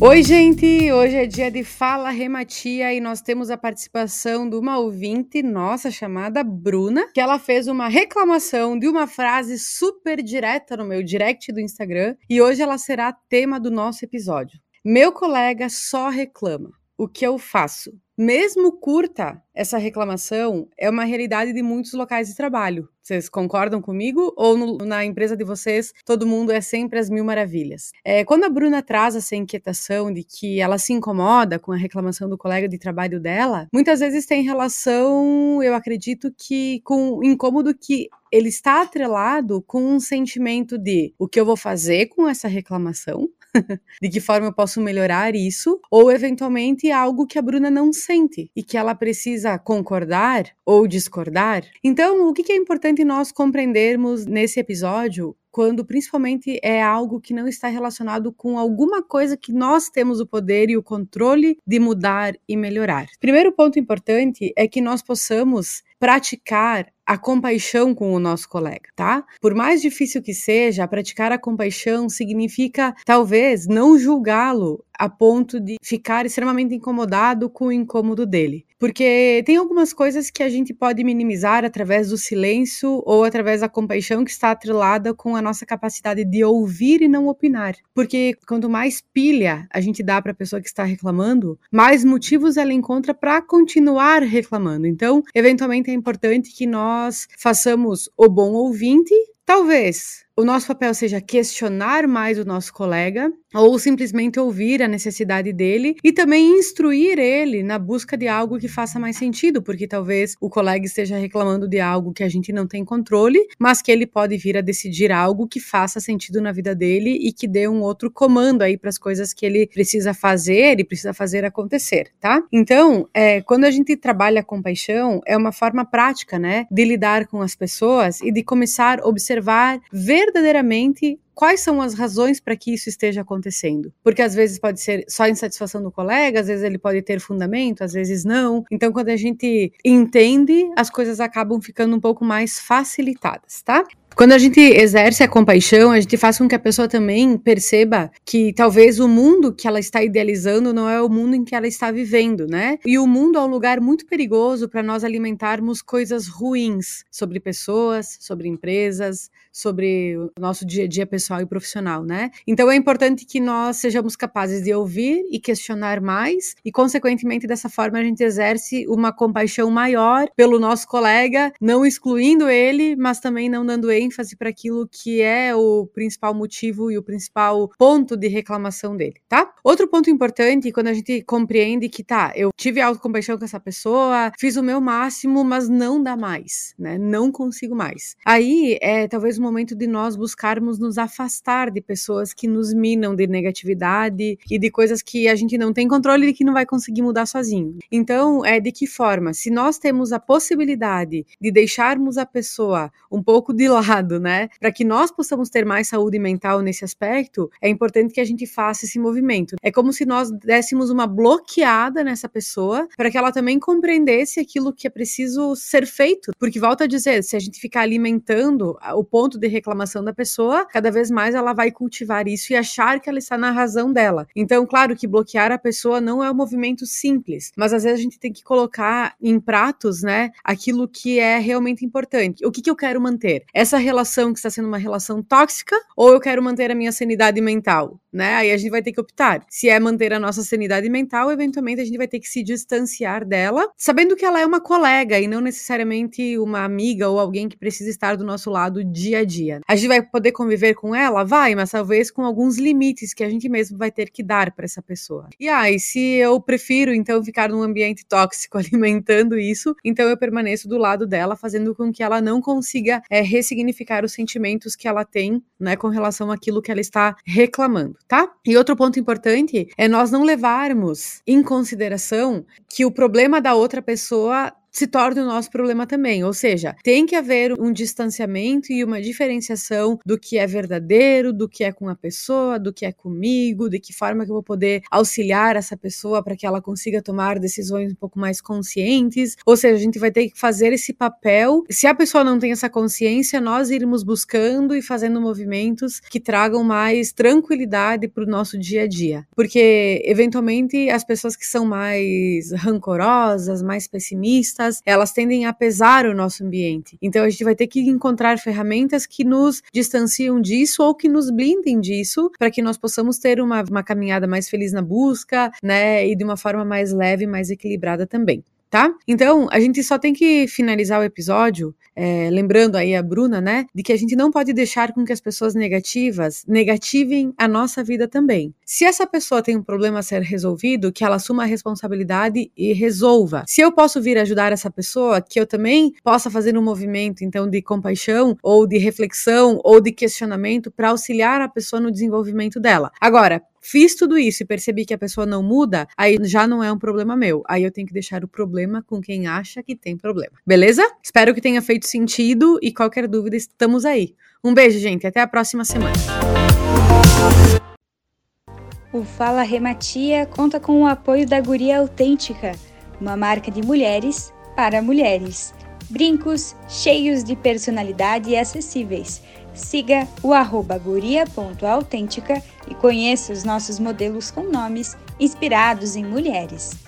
Oi, gente! Hoje é dia de Fala Rematia e nós temos a participação de uma ouvinte nossa chamada Bruna, que ela fez uma reclamação de uma frase super direta no meu direct do Instagram e hoje ela será tema do nosso episódio. Meu colega só reclama. O que eu faço? Mesmo curta, essa reclamação é uma realidade de muitos locais de trabalho. Vocês concordam comigo? Ou no, na empresa de vocês todo mundo é sempre as mil maravilhas? É, quando a Bruna traz essa inquietação de que ela se incomoda com a reclamação do colega de trabalho dela, muitas vezes tem relação, eu acredito que com o incômodo que ele está atrelado com um sentimento de o que eu vou fazer com essa reclamação, de que forma eu posso melhorar isso, ou eventualmente algo que a Bruna não sente e que ela precisa concordar ou discordar. Então, o que é importante nós compreendermos nesse episódio quando principalmente é algo que não está relacionado com alguma coisa que nós temos o poder e o controle de mudar e melhorar. Primeiro ponto importante é que nós possamos praticar a compaixão com o nosso colega, tá? Por mais difícil que seja, praticar a compaixão significa talvez não julgá-lo a ponto de ficar extremamente incomodado com o incômodo dele. Porque tem algumas coisas que a gente pode minimizar através do silêncio ou através da compaixão que está atrelada com a nossa capacidade de ouvir e não opinar. Porque quanto mais pilha a gente dá para a pessoa que está reclamando, mais motivos ela encontra para continuar reclamando. Então, eventualmente é importante que nós façamos o bom ouvinte, talvez o nosso papel seja questionar mais o nosso colega ou simplesmente ouvir a necessidade dele e também instruir ele na busca de algo que faça mais sentido, porque talvez o colega esteja reclamando de algo que a gente não tem controle, mas que ele pode vir a decidir algo que faça sentido na vida dele e que dê um outro comando aí para as coisas que ele precisa fazer e precisa fazer acontecer, tá? Então, é, quando a gente trabalha com paixão, é uma forma prática, né, de lidar com as pessoas e de começar a observar verdadeiramente quais são as razões para que isso esteja acontecendo. Porque às vezes pode ser só insatisfação do colega, às vezes ele pode ter fundamento, às vezes não. Então, quando a gente entende, as coisas acabam ficando um pouco mais facilitadas, tá? Quando a gente exerce a compaixão, a gente faz com que a pessoa também perceba que talvez o mundo que ela está idealizando não é o mundo em que ela está vivendo, né? E o mundo é um lugar muito perigoso para nós alimentarmos coisas ruins sobre pessoas, sobre empresas, sobre o nosso dia a dia pessoal e profissional, né? Então é importante que nós sejamos capazes de ouvir e questionar mais e, consequentemente, dessa forma a gente exerce uma compaixão maior pelo nosso colega, não excluindo ele, mas também não dando ênfase ênfase para aquilo que é o principal motivo e o principal ponto de reclamação dele, tá? Outro ponto importante, quando a gente compreende que, tá, eu tive autocompaixão com essa pessoa, fiz o meu máximo, mas não dá mais, né? Não consigo mais. Aí é talvez o momento de nós buscarmos nos afastar de pessoas que nos minam de negatividade e de coisas que a gente não tem controle e que não vai conseguir mudar sozinho. Então, é de que forma? Se nós temos a possibilidade de deixarmos a pessoa um pouco de lado lado, né? Para que nós possamos ter mais saúde mental nesse aspecto, é importante que a gente faça esse movimento. É como se nós dessemos uma bloqueada nessa pessoa para que ela também compreendesse aquilo que é preciso ser feito. Porque volta a dizer, se a gente ficar alimentando o ponto de reclamação da pessoa, cada vez mais ela vai cultivar isso e achar que ela está na razão dela. Então, claro que bloquear a pessoa não é um movimento simples, mas às vezes a gente tem que colocar em pratos, né, aquilo que é realmente importante. O que, que eu quero manter? Essa relação que está sendo uma relação tóxica ou eu quero manter a minha sanidade mental, né? Aí a gente vai ter que optar. Se é manter a nossa sanidade mental, eventualmente a gente vai ter que se distanciar dela, sabendo que ela é uma colega e não necessariamente uma amiga ou alguém que precisa estar do nosso lado dia a dia. A gente vai poder conviver com ela? Vai, mas talvez com alguns limites que a gente mesmo vai ter que dar para essa pessoa. E aí, ah, se eu prefiro então ficar num ambiente tóxico alimentando isso, então eu permaneço do lado dela, fazendo com que ela não consiga é, ressignificar identificar os sentimentos que ela tem, né, com relação àquilo que ela está reclamando, tá? E outro ponto importante é nós não levarmos em consideração que o problema da outra pessoa se torne o nosso problema também. Ou seja, tem que haver um distanciamento e uma diferenciação do que é verdadeiro, do que é com a pessoa, do que é comigo, de que forma que eu vou poder auxiliar essa pessoa para que ela consiga tomar decisões um pouco mais conscientes. Ou seja, a gente vai ter que fazer esse papel. Se a pessoa não tem essa consciência, nós irmos buscando e fazendo movimentos que tragam mais tranquilidade para o nosso dia a dia. Porque, eventualmente, as pessoas que são mais rancorosas, mais pessimistas, elas tendem a pesar o nosso ambiente. Então, a gente vai ter que encontrar ferramentas que nos distanciam disso ou que nos blindem disso, para que nós possamos ter uma, uma caminhada mais feliz na busca, né? E de uma forma mais leve, mais equilibrada também tá? Então, a gente só tem que finalizar o episódio, é, lembrando aí a Bruna, né, de que a gente não pode deixar com que as pessoas negativas negativem a nossa vida também. Se essa pessoa tem um problema a ser resolvido, que ela assuma a responsabilidade e resolva. Se eu posso vir ajudar essa pessoa, que eu também possa fazer um movimento, então, de compaixão, ou de reflexão, ou de questionamento, para auxiliar a pessoa no desenvolvimento dela. Agora, Fiz tudo isso e percebi que a pessoa não muda, aí já não é um problema meu. Aí eu tenho que deixar o problema com quem acha que tem problema. Beleza? Espero que tenha feito sentido e qualquer dúvida, estamos aí. Um beijo, gente. Até a próxima semana. O Fala Rematia conta com o apoio da Guria Autêntica, uma marca de mulheres para mulheres. Brincos cheios de personalidade e acessíveis siga o arroba guria.autêntica e conheça os nossos modelos com nomes inspirados em mulheres.